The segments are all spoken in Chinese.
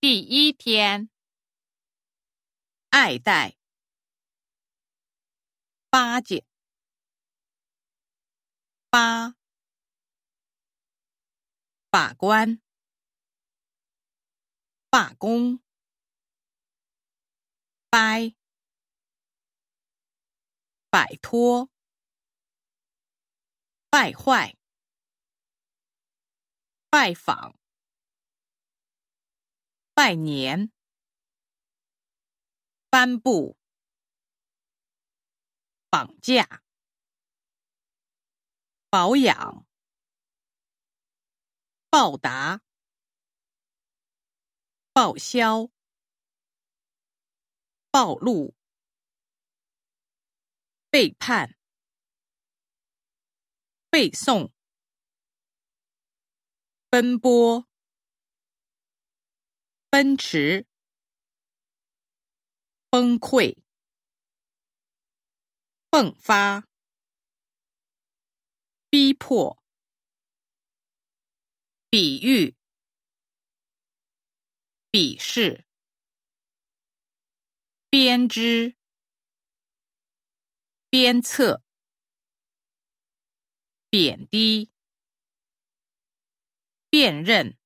第一天，爱戴、巴结、八、把关、罢工、掰、摆脱、败坏、拜访。拜年，颁布，绑架，保养，报答，报销，暴露，背叛，背诵，奔波。奔驰，崩溃，迸发，逼迫，比喻，鄙视，编织，鞭策，贬低，辨认。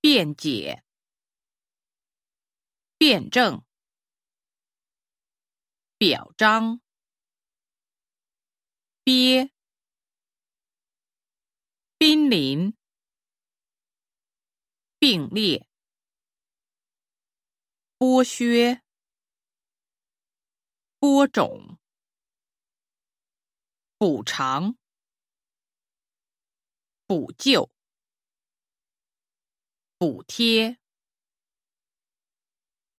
辩解、辩证、表彰、憋、濒临、并列、剥削、播种、补偿、补救。补贴。